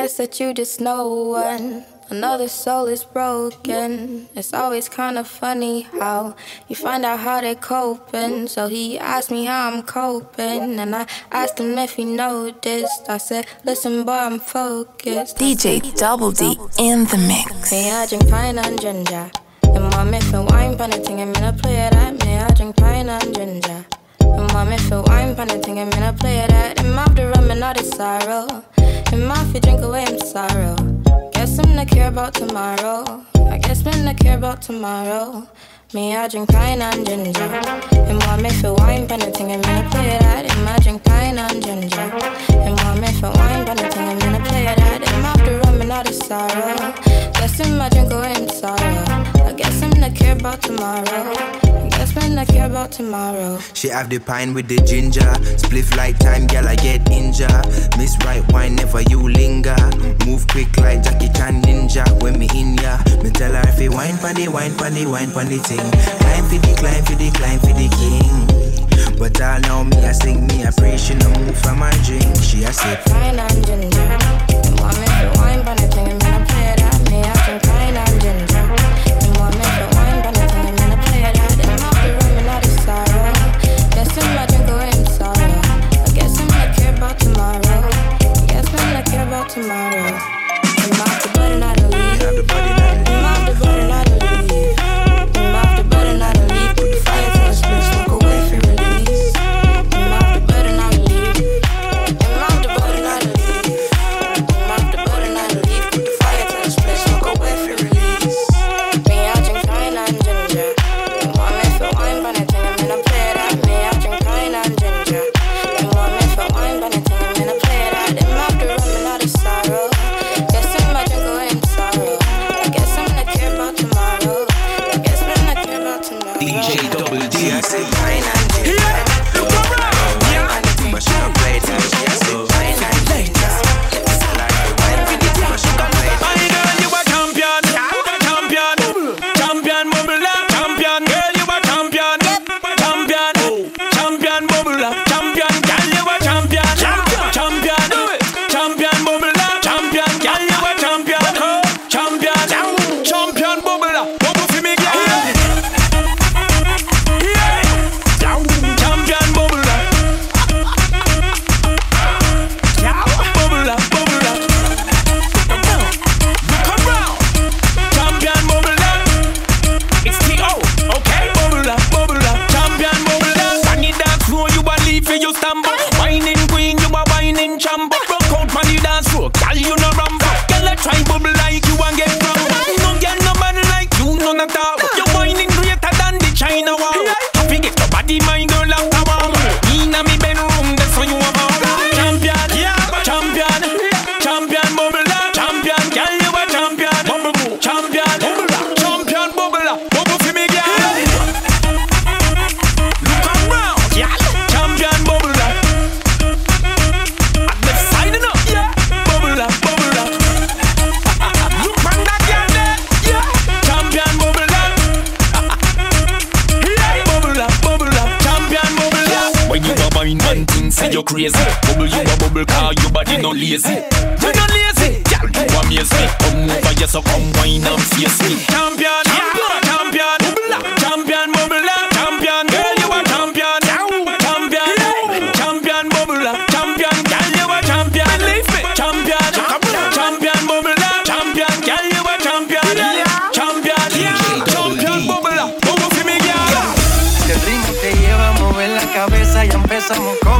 Guess that you just know one. Another soul is broken. It's always kind of funny how you find out how they're coping. So he asked me how I'm coping, and I asked him if he noticed. I said, Listen, boy, I'm focused. DJ Double D in the mix. Me, I drink pine and ginger. And mommy feel wine pan I'm gonna play that. Me, I drink pine and ginger. And mommy feel wine pan I'm gonna play that. And mouth the rum and all the sorrow. And mouth you drink away my sorrow. Guess I'm not care about tomorrow. I guess I'm not care about tomorrow. Me, I drink pine and ginger. And want me feel wine thing, I'm gonna play that. And I drink pine and ginger. And want me feel wine thing, I'm gonna play that. And mouth the and all the sorrow. Guess I'm not drink away my sorrow. I guess I'm not care about tomorrow. That's when I care about tomorrow. She have the pine with the ginger. Spliff like time, girl, I get injured. Miss right wine, never you linger. Move quick like Jackie Chan ninja. When me in ya, me tell her if you wine the wine the wine the thing. Climb for the climb for the climb for the king. But all know me, I sing me, I pray she no move from my drink. She a sip. Pine and ginger. Tomorrow. Bubble you a bubble car, your body no lazy. You no lazy, girl. You amaze me. Come over here, so come wine and face me. Champion, champion, champion, champion, bubble champion. Girl, you a champion, champion, champion, bubble champion. Girl, you a champion. Believe me, champion, champion, bubble champion. Girl, you a champion, champion, champion, bubble up, bubble for me, girl. El ritmo te lleva a mover la cabeza y empezamos como. Mi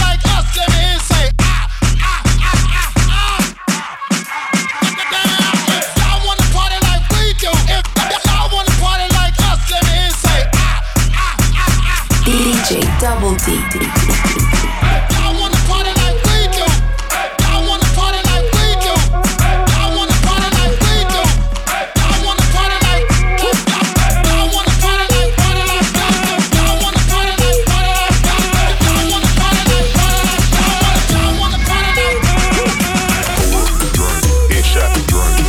Double D. wanna party like we do. I wanna party like we do. I wanna party like we do. I wanna party like I wanna party like party like I wanna party like party like I wanna party like party like party like. Drink.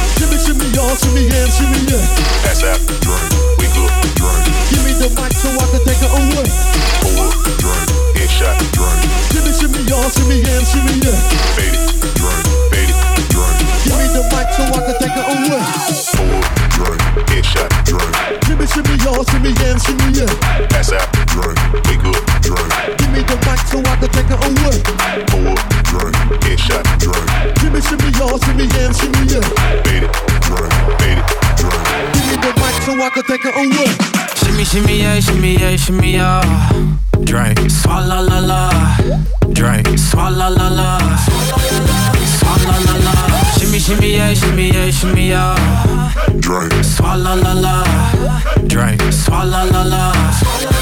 Shimmy, yeah. That's after drink. We good drink. Give me the mic so I can take it away. Pour, drink, headshot, drink. Shimmy, shimmy y'all, shimmy yeah, shimmy yeah. Fade it, drink, fade it, drink. Give me the mic so I can take it away. Pour, drink, headshot, drink. Shimmy, shimmy y'all, shimmy yeah, shimmy yeah. Pass out, drink, we good, drink. Give me the mic so I can take it away. Pour, drink, headshot, drink. Shimmy, shimmy y'all, shimmy yeah, shimmy yeah. Fade it, drink, fade it, drink. So I can take it away. Shimmy, shimmy, yeah, shimmy, yeah, shimmy, yeah. Drink. Swalla la la. Drink. Swalla la la. Swalla la la. Shimmy, shimmy, yeah, shimmy, yeah, shimmy, yeah. Drink, Swalla la la. Drink. Swalla la la.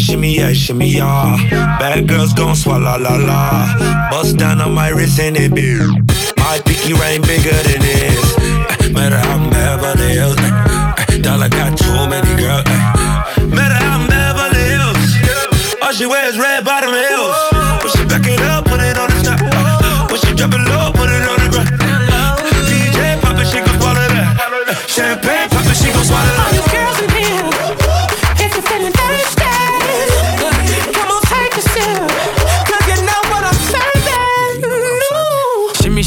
Shimmy, yeah, shimmy, yeah. Bad girls gon' swallow la la. Bust down on my wrist and it be. My pinky ring bigger than this. Eh, Matter how I'm Beverly Hills. eh, eh, Dollar got too many girls. Matter how I'm Beverly Hills. All she wears red bottom heels. When she back it up, put it on the top. When she drop it low, put it on the ground. DJ pop it, she gon' swallow that. Champagne pop it, she gon' swallow that. All you girls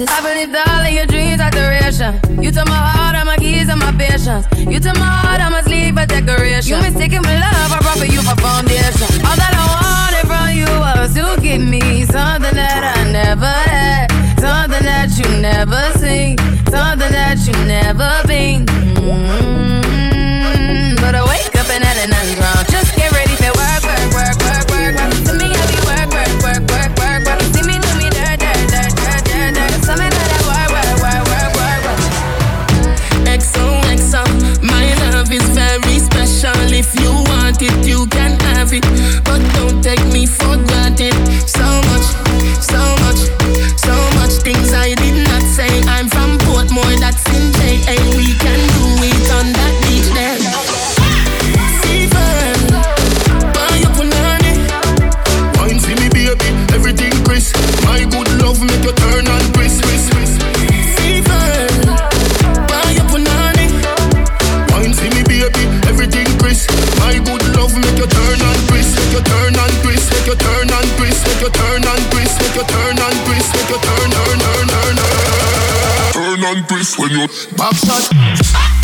Crisis. I believed all of your dreams are duration. You took my heart, all my keys, and my patience. You took my heart, I must leave a decoration. You mistaken my love, I brought for you for foundation. All that I wanted from you was to give me something that I never had, something that you never seen, something that you never been. But don't take me for when you're back shot.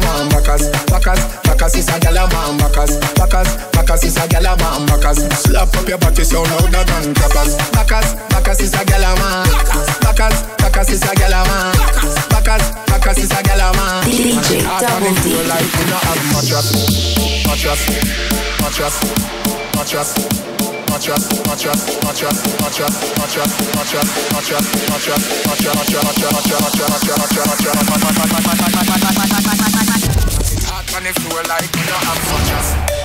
Gyal a. Backers, backers, backers a gyal a man. Backers, backers, backers a gyal a man. Backers, slap up your body, sound louder than clappers. Backers, backers is a gyal a man. Backers, backers a gyal a man. Backers, backers a gyal a man. DJ Double D. Like we not have mattress, mattress, mattress, mattress. Mattress, mattress, mattress, mattress, mattress, mattress, mattress, mattress, mattress, mattress, mattress, Hot and it feel like we don't have such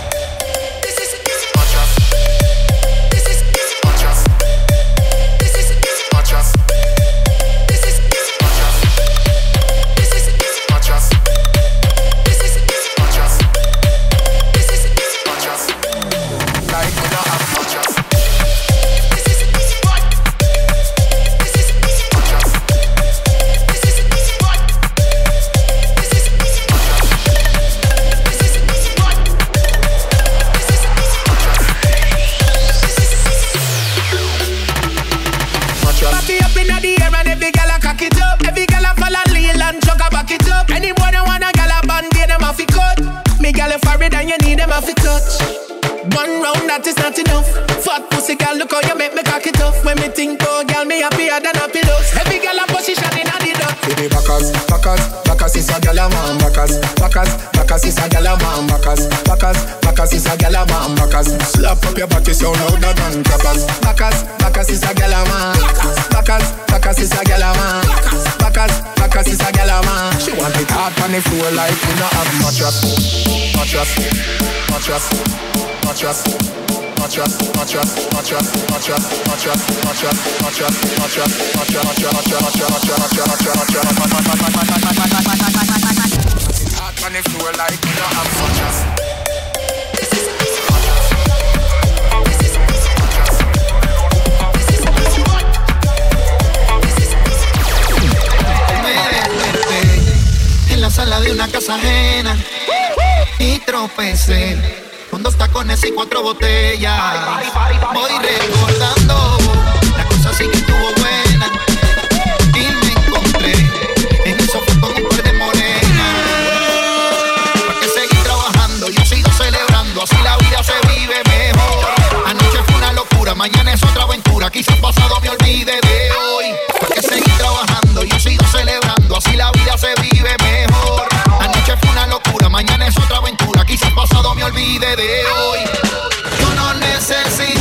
Me gal a forehead and you need them off it touch. One round that is not enough. Fat pussy gal, look how you make me cock it up. When me think oh gal, me happier than happy ducks. Every gal a position inna the backers, backers, backers is a gal a man. Backers, backers, backers is a gal a man. Backers, backers, backers is a gal a man. Backers, slap up your body sound louder than clappers. Backers, backers is a gal a man. Backers, backers is a gal a man. Backers, backers is a gal a man. She want it hard on the floor like we not have mattress, mattress, mattress, mattress. En la sala de una casa ajena y tropecé con dos tacones y cuatro botellas. Voy recordando la cosa sí que estuvo buena y me encontré en un sofá con un par de morenas. ¿Para qué seguir trabajando? Yo sigo celebrando, así la vida se vive mejor. Anoche fue una locura, mañana es otra olvide de hoy. Yo no necesito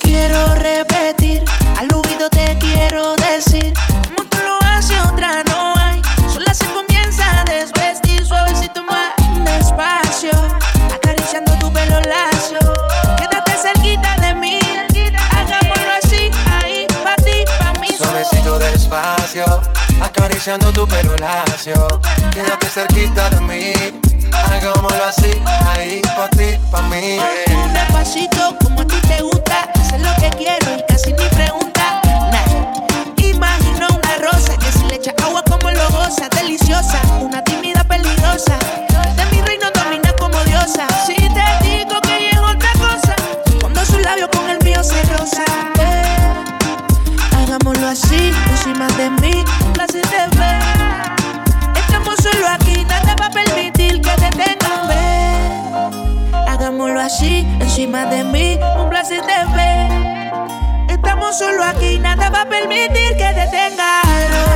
Quiero repetir, al oído te quiero decir, como tú lo haces otra no hay. Sola se comienza a desvestir, suavecito más despacio, acariciando tu pelo lacio. Quédate cerquita de mí, hagámoslo así, ahí, pa' ti, pa' mí. Suavecito despacio, acariciando tu pelo lacio. Quédate cerquita de mí, hagámoslo así, ahí, pa' ti, pa' mí pasito como solo aquí, nada va a permitir que detenga.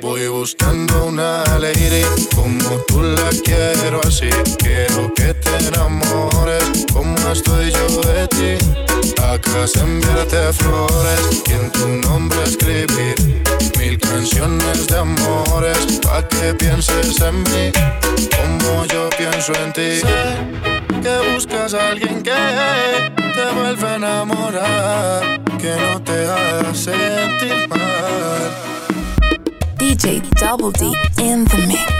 Voy buscando una lady como tú la quiero así. Quiero que te enamores como estoy yo de ti. Acá es enviarte flores y en tu nombre escribir mil canciones de amores pa' que pienses en mí como yo pienso en ti. Que buscas a alguien que te vuelva a enamorar, que no te haga sentir mal. DJ Double D in the mix.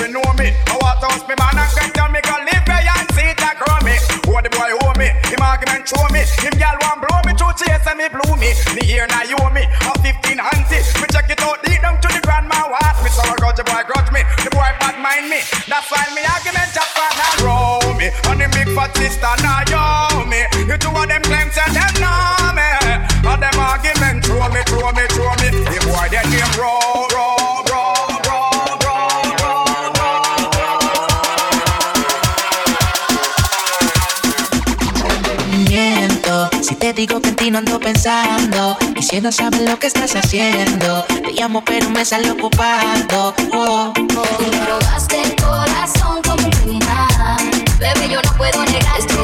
if you know me. I want to house me man and get tell me can live where and see it like me. What the boy owe me, him argument show me. Him gal want blow me two chase and me blew me. Me here now you Si no sabes lo que estás haciendo, te llamo pero me sale ocupado. Oh, oh. Me robaste el corazón como un criminal, bebé yo no puedo negar esto.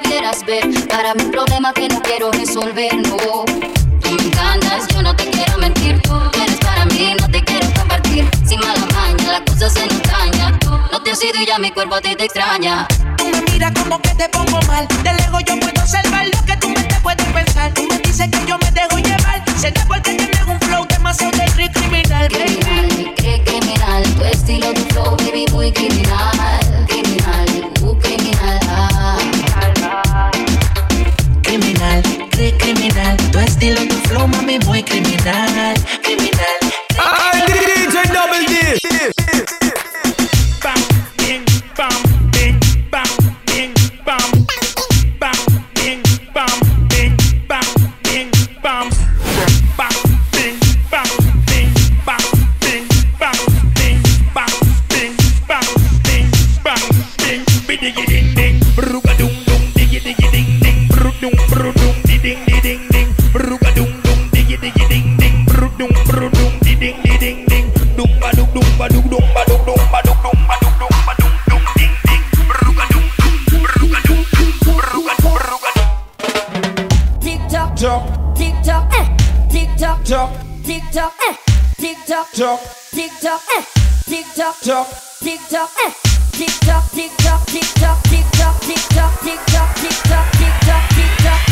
debieras ver. Para mí un problema que no quiero resolver, no. Tú me encantas, yo no te quiero mentir. Tú eres para mí, no te quiero compartir. Sin mala maña, la cosa se entraña. Tú no te has ido y ya mi cuerpo a ti te extraña. Tú me miras como que te pongo mal. De lejos yo puedo observar lo que tú me te puedes pensar. Tú me dices que yo tick tock, eh. Tick tock, tick tock, tick tock, tick tock, tick tock, tick tock, tick tock, tick tock, tick tock.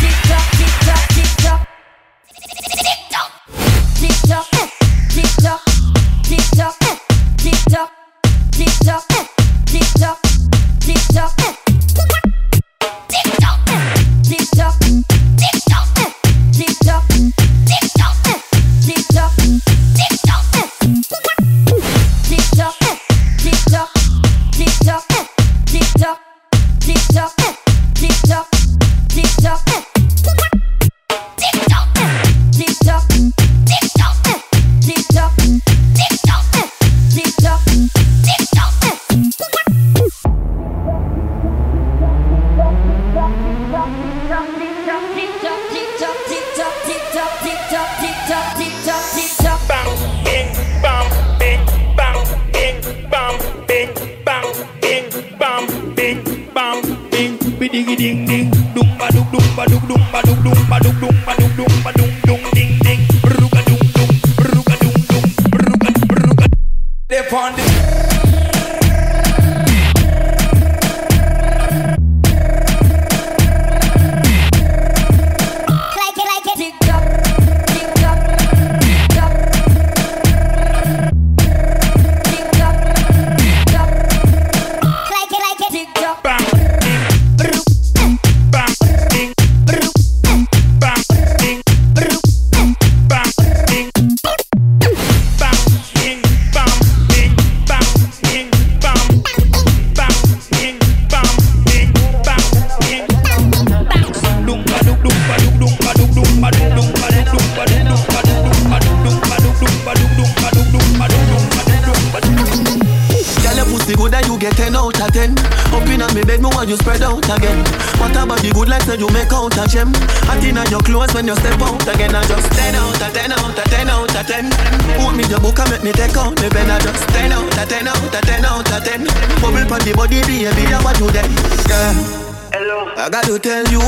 10 out of 10 Up in me bed, me want you spread out again. What about the good like say you make out a gem. Hot in your clothes when you step out again. I just 10 out of 10 out of 10 out of 10 Put me your book and make me take out me pen. I just 10 out of 10 out of 10 out of 10 Bubble pon the body, baby, I want you then Yeah Hello. I got to tell you,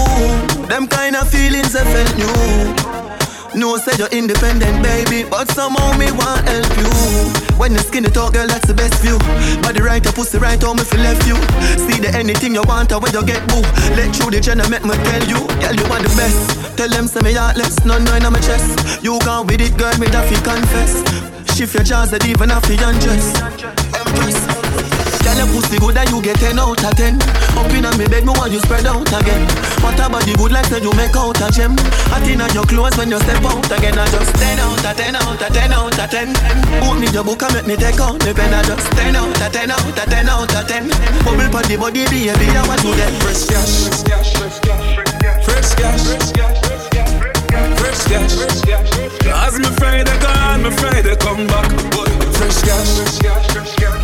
them kind of feelings I felt new. No, say you're independent, baby, but somehow me want help you. When the skinny talk, girl, that's the best view. Body right, your pussy right, home if you left you. See the anything you want, or when you get boo. Let through the channel, make me tell you, girl, you are the best. Tell them, say me heartless, no nine on my chest. You gone with it, girl, me that fi confess. Shift your jaws, that even have to undress. Empress. Girl, your pussy good and you get 10 out of 10 Up in me bed, me want you spread out again What about the good like say you make out a gem Hot in your clothes when you step out again I just 10 out of 10 out of 10 out of 10 Put me your book and make me take out the pen I just 10 out of 10 out of 10 out of 10 Bubble pon the body, baby, I want you get Fresh cash Fresh cash. Fresh cash. Fresh cash. Fresh cash. As me Friday gone, me Friday come back. Fresh cash. Fresh cash.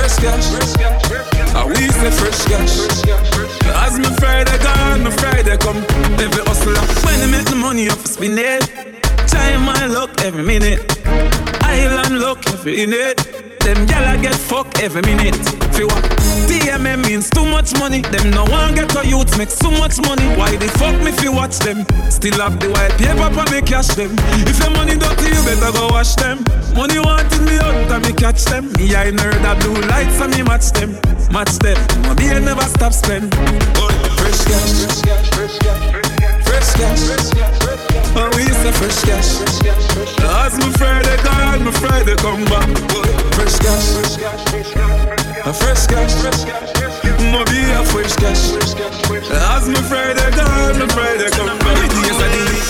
I we say fresh cash. As me Friday gone, me Friday come. Every hustler when I make the money off spin it. Time my luck every minute. Island luck every minute. Them gyal I get fuck every minute. Fi what? TMM means too much money. Them no one get a youth make so much money. Why they fuck me fi watch them? Still have the white paper for me cash them. If your money dirty, you better go wash them. Money out and me catch them. Me I nerd that blue lights and me match them. Match them. My beer never stop spend. Oh, fresh cash. Fresh cash. fresh cash. Oh, we say fresh cash. As me Friday gone, me Friday come back. Fresh cash. A fresh cash. Mo be a fresh cash. As me Friday gone, me Friday come.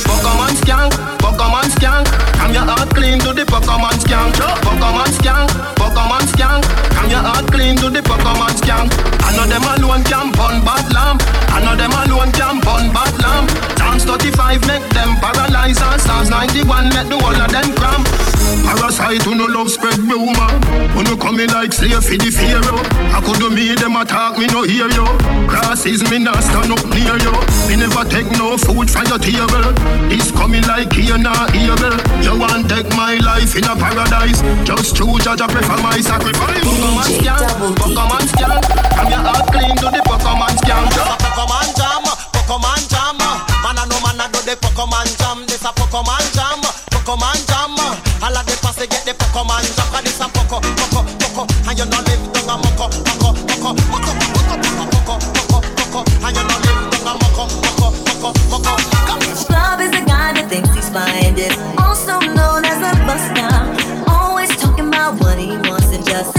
Pokemon skank, Pokemon skank. Come your heart clean to the Pokemon skank. Pokemon skank, Pokemon skank. Come your heart clean to the Pokemon skank. I know them alone can burn bad lamp. I know them alone can burn bad lamp. Dance 35 make them paralyze and Psalms 91 let the whole of them cramp. Parasite who no love spread rumor. Who no coming like slave for the pharaoh. I could do me them attack me no hear you. Crosses me not stand up near you. Me never take no food from your table. This coming like here now evil. You want take my life in a paradise. Just choose judge I prefer my sacrifice. Pokemon scan, Pokemon scan. From your heart clean to the Pokemon scan. Pokemon jam, Pokemon jam. Man a no man a do the Pokemon jam. This a Pokemon jam, Pokemon jam. Jocko man, Jocko this a poco, poco, poco. And you live down a moco, moco, moco Moco, moco, moco, moco, moco, moco. And you live down a moco, moco, moco, moco. Club is the guy that thinks he's fine Also known as a buster Always talking about what he wants and just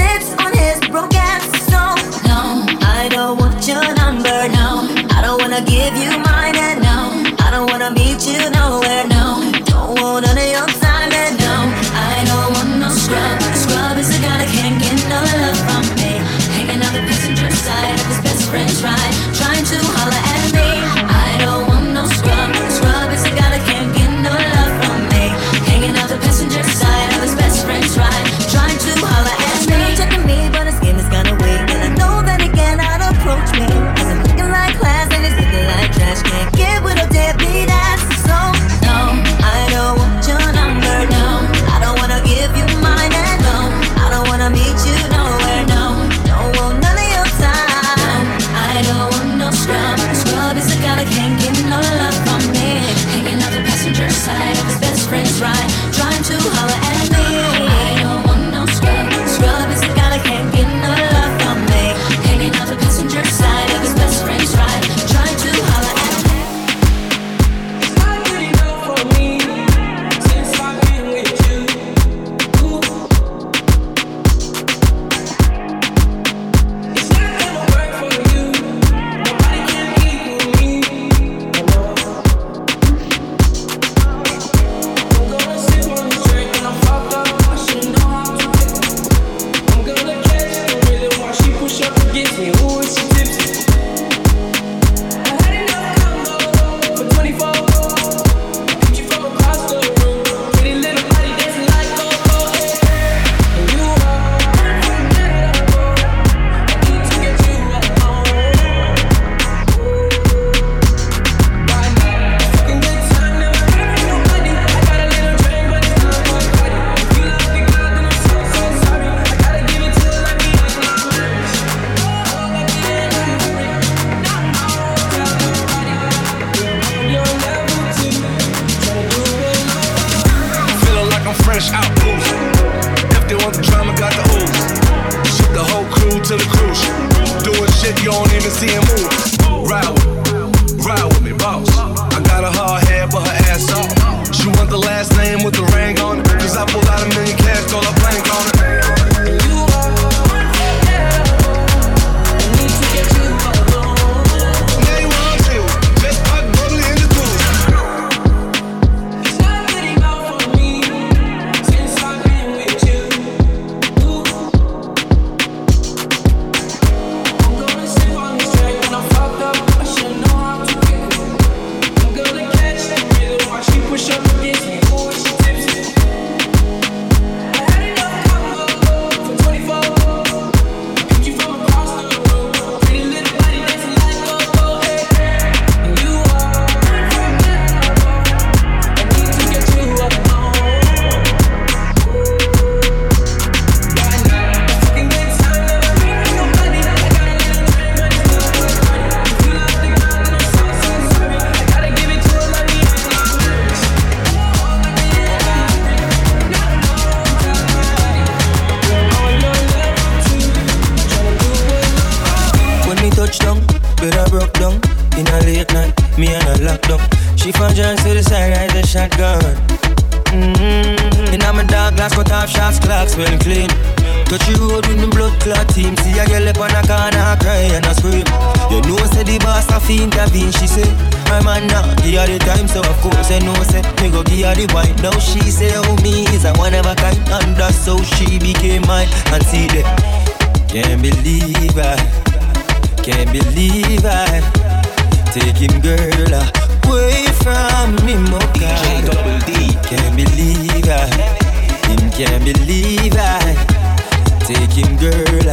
You don't even see him move, can't believe I, can't believe I, take him girl away from me, God. Can't believe I, him can't believe I. Take him girl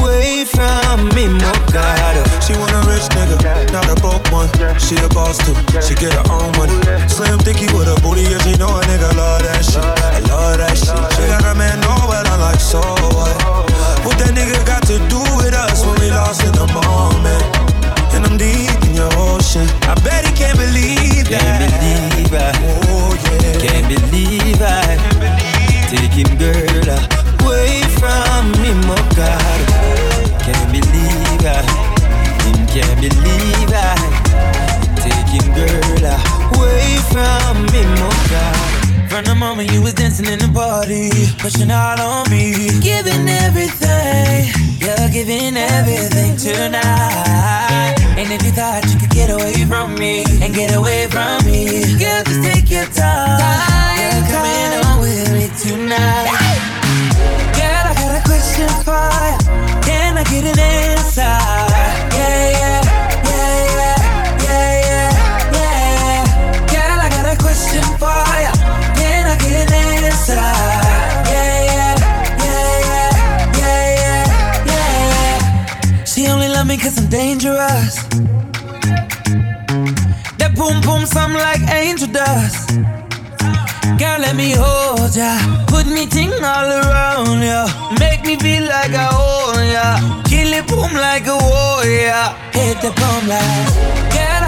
away from me, my God. She want a rich nigga, not a broke one. She a boss too, she get her own money. Slim thicky with a booty, yeah, she know a nigga love that shit. I love that shit. She got a man know, but I'm like, so what? What that nigga got to do with us when we lost in the moment? And I'm deep in your ocean. I bet he can't believe that. Can't believe I. Oh yeah. Can't believe I. Take him girl away from me, my oh God. Can't believe I, him can't believe I. Him, girl, away from me, my oh God. From the moment you was dancing in the party, pushing all on me, giving everything, you're giving everything tonight. And if you thought you could get away from me and get away from me, girl, just take your time. You're coming on with me tonight for you. Can I get an answer? Yeah, yeah, yeah, yeah, yeah, yeah, yeah. Girl, I got a question for you. Can I get an answer? Yeah, yeah, yeah, yeah, yeah, yeah. She only love me cause I'm dangerous. That boom boom sound like angel dust. Girl, let me hold ya. Put me ting all around ya. Make me feel like I own ya. Kill it boom like a warrior. Hit the boom like. Girl,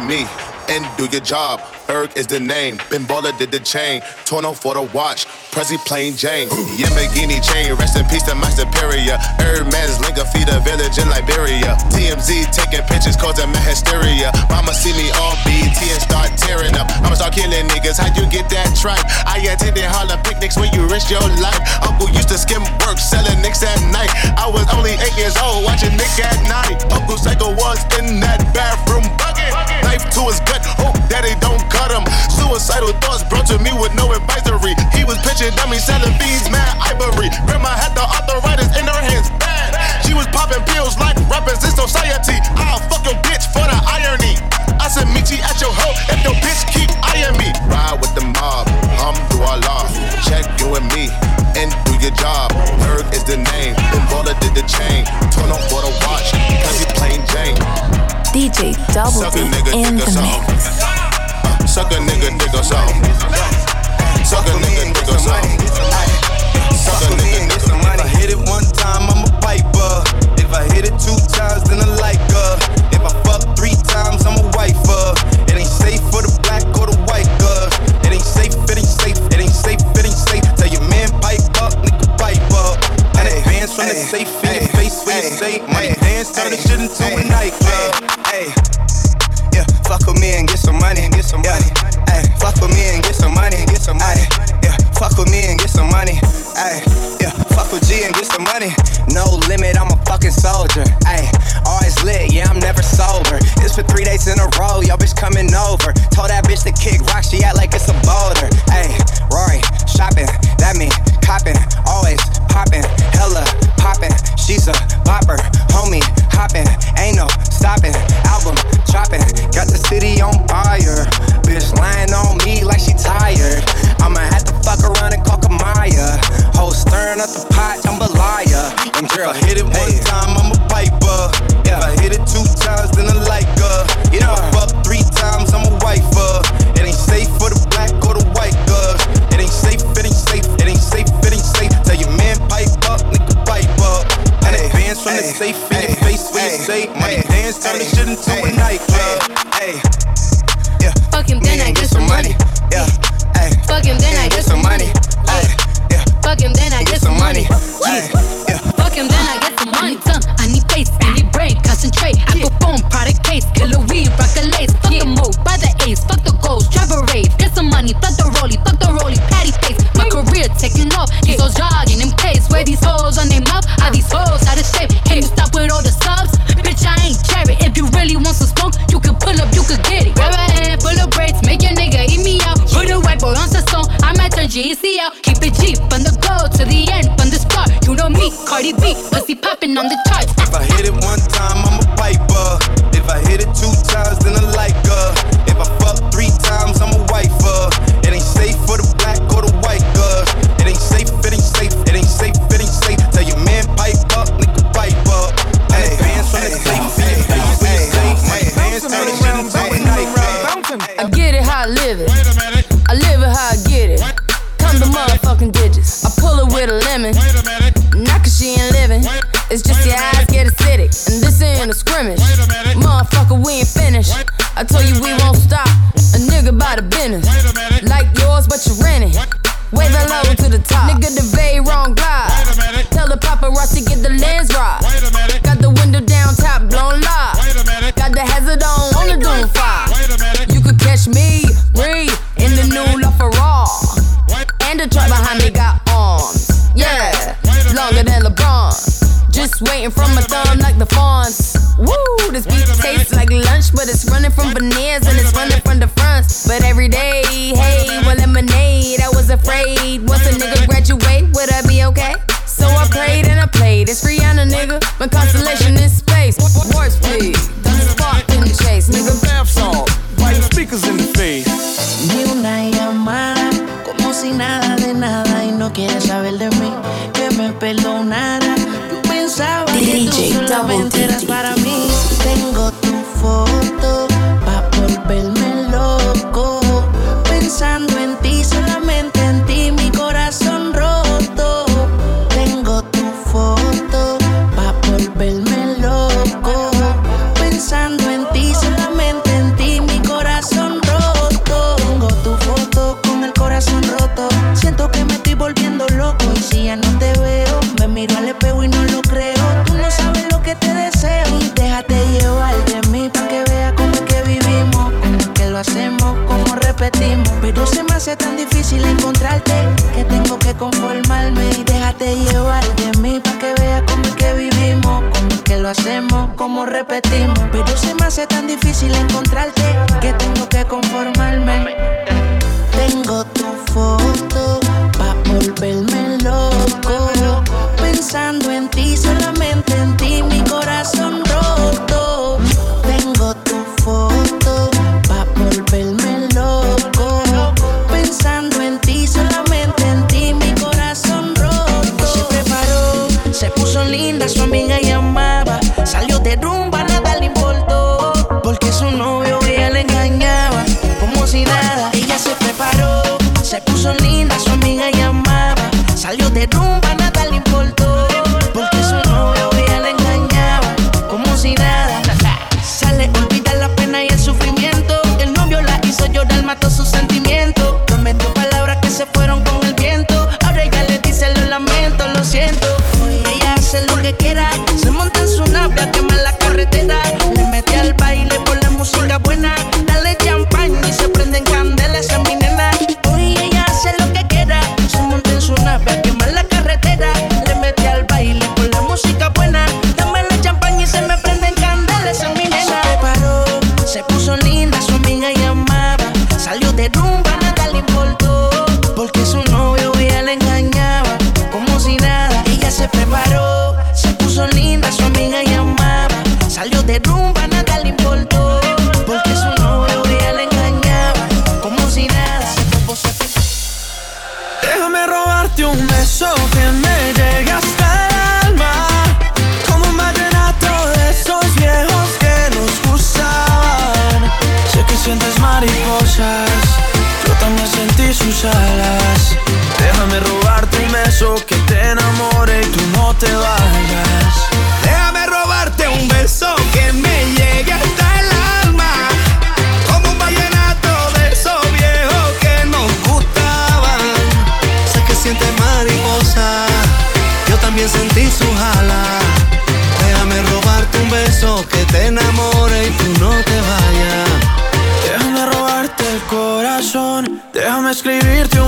with me and do your job. Berg is the name. Ben Baller did the chain. Torno for the watch. Prezi plain Jane. Yamagini chain. Rest in peace to my superior. Hermes Linga feed a village in Liberia. TMZ taking pictures causing my hysteria. Mama see me on BT and start tearing up. I'ma start killing niggas. How'd you get that tripe? I attended Harlem picnics where you risk your life. Uncle used to skim work selling nicks at night. I was only eight years old watching Nick at night. Uncle Psycho was in that bathroom bucket. Knife to his gut. Hope daddy don't cut him. Suicidal thoughts brought to me with no advisory. He was pitching dummies, selling bees, mad ivory. Grandma had the arthritis in her hands, bad. She was popping pills like rappers in society. I'll fuck your bitch for the irony. I said, meet you at your hoe if your bitch keep eyeing me. Ride with the mob, hum through our law. Check you and me and do your job. Berg is the name, then Baller did the chain. Turn on for the watch, cause he plain Jane. DJ Double D in the mix. Suck a nigga, nigga, something. Suck a nigga, nigga, something. Suck a nigga, nigga. If I hit it one time, I'm a piper. If I hit it two times, then I like coming JCL. Keep it cheap on the go to the end, on the start. You know me, Cardi B, pussy popping on the charts. If I hit it one time, I'm a piper. If I hit it two times, then I with a lemon. Wait a minute. Not cause she ain't living. Wait, it's just your eyes get acidic. And this ain't a scrimmage. Wait a minute. Motherfucker, we ain't finished. Wait, I told you we minute. won't stop. A nigga by the business. Wait a minute. Like yours, but you rent it. Wave the low to the top. Nigga, the bay wrong glide. Wait a minute. Tell the paparazzi get the lens right. Wait a minute. Waiting from my thumb like the fawns. Woo, this beat tastes like lunch, but it's running from veneers and it's running from the fronts. But every day, hey, one lemonade. I was afraid once a nigga graduate, would I be okay? So I prayed and I played. It's Rihanna, nigga. My constellation is space. Words, please. Don't spark in the chase, nigga. Bath salt, biting speakers in the face. Ni una llamada, como si nada de nada y no quieres Double D. escribirte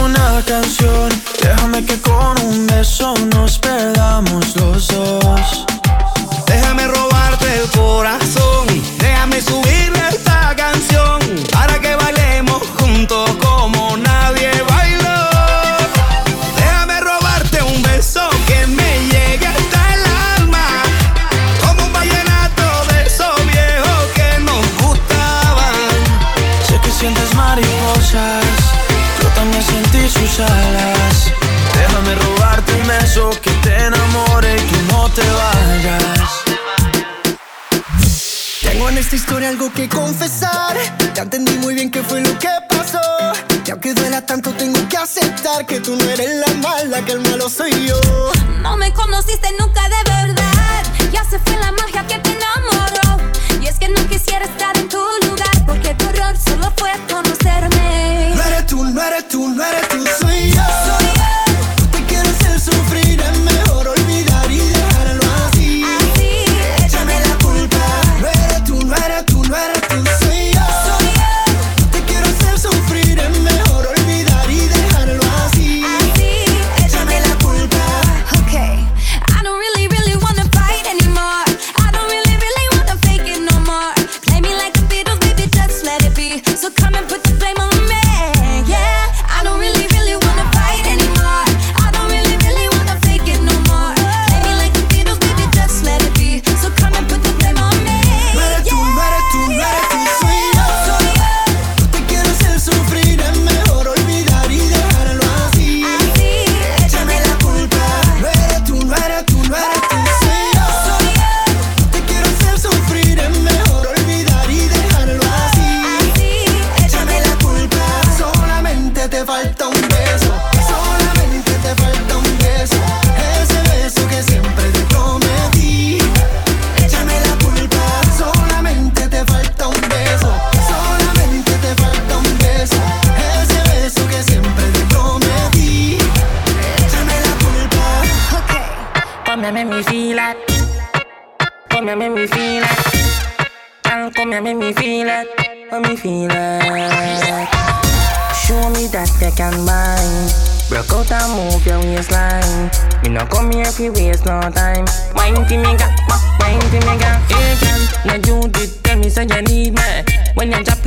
que confesar. Ya entendí muy bien qué fue lo que pasó. Y aunque duela tanto, tengo que aceptar que tú no eres la mala, que el malo soy yo. No me conociste nunca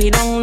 thì nó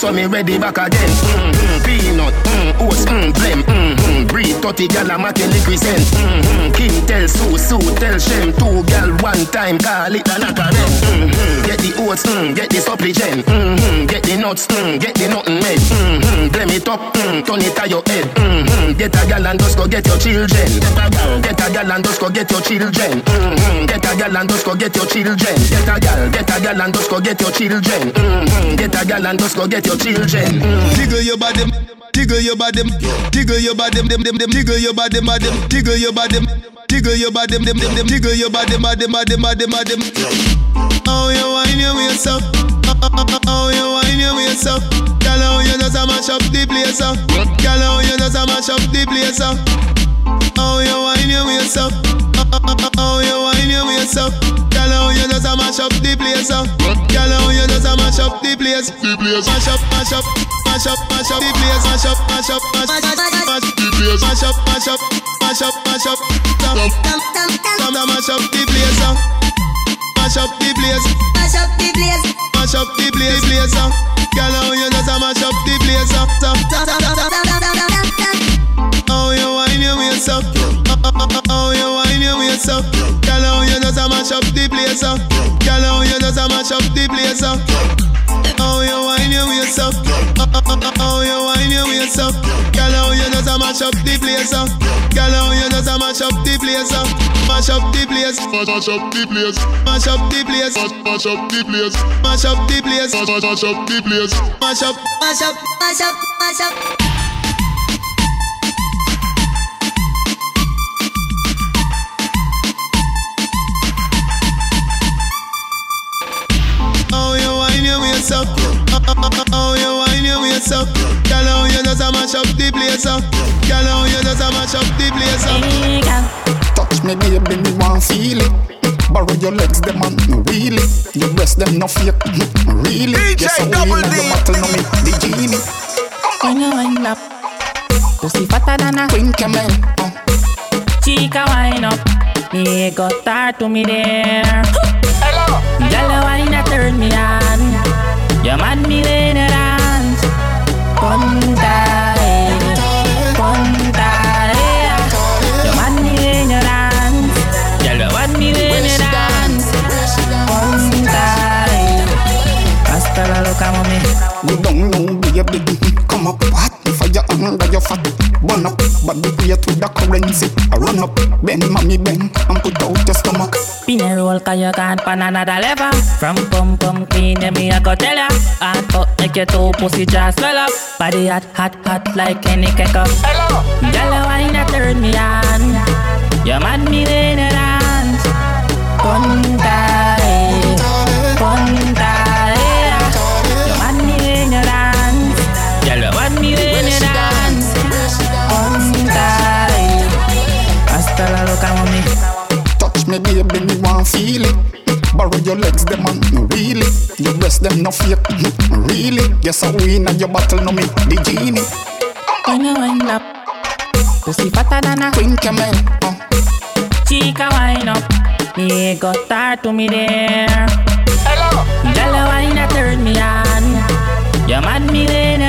so me ready back again. Mm, mm, peanut, mm, oats, mm, blem, mm, mm. Breed 30 gal a make represent. Mm, mm. Kim tell Sue, Sue tell Shem, two gal one time, call it a lot of them. Mm, mm. Get the oats, mm, get the suppligen, mm-hmm, get the nuts, mm, get the nothing med, mm-hmm, blame it up, mm, turn it to your head, mm-hmm, get a gal and just go get your children, get a gal and just go get your children, mm-hmm, get a gal and just go get your children, get a gal, get a gal and just go get your children, mm-hmm, get a gal and just go get your children, mm-hmm. jiggle your body. Tiggle your body, tiggle your body, dem dem dem, tiggle your body, body, tiggle your body, tiggle your body, dem dem dem, tiggle your body, body, body, body, body. Oh, you whine your waist up. Oh, you whine your waist up. Girl, how you just a mash up the place up. Girl, how you just a mash up the place up. Oh, you whine your waist up. Oh, you whine your waist up. Girl, how you just a mash up the place up. Girl, how you just a mash up. The place. Mash up, mash up, mash up, mash up the place. Mash up, mash up, mash up, mash mash the place. Mash up, mash up, mash up, mash up. Come, come, come, come, come, mash up the place. up. Mash up the place. Mash up the place. Mash up the place, place. up. Girl, how you just a mash up the place. Up. Oh, you whine your waist up. Oh, you whine your waist up. Girl, how you just a mash up the place up. Girl, how you just a mash up the place up. Oh, you whine your waist up. Oh, you whine your waist up. Girl, how you just a mash up the place up. Girl, how you just a mash up the place up. Mash up the place. Mash up the place. Mash up the place. Mash up the place. Mash up the place. Mash up the place. Mash up. Mash up, mash up, mash up. Waist up. Oh, you whine your waist up. Girl, how you just a mash up the place up. Girl, how you just a mash up the place up. Touch me, baby, me want feel it. Borrow your legs, them man, no really. Your breast, them no fake, really. Yes, I win, and your battle, no me, the genie. When you wind up, pussy fatter than a Queen camel, uh. chica wind up. Me go start to me there. Hello. Girl, you wine a turn me on. You mad me when you dance. Ponta, eh, ponta, eh. You mad me when you dance. Girl, you mad me when you eh. Hasta la loca mami. You don't know, baby, come up Fire under your fat Burn up, body weight with the currency. I run up, bend mommy bend And put out your stomach. Pin a roll cause you can't pan another level. From pum pum clean, yeah, me I go tell ya. Hot fuck make your toe pussy just swell up. Body hot, hot, hot like any ketchup Hello. Girl, you wine a turn me on. You mad me when you dance. Punta, eh me, baby, me want feel it Borrow your legs, them man, no really Your breast, them no fake, really Yes, I win and your battle, no me, the genie When you wind up, pussy fatter than a Queen camel, uh. chica wind up. Me go start to me there. Hello. Girl, you wine a turn me on. You mad me when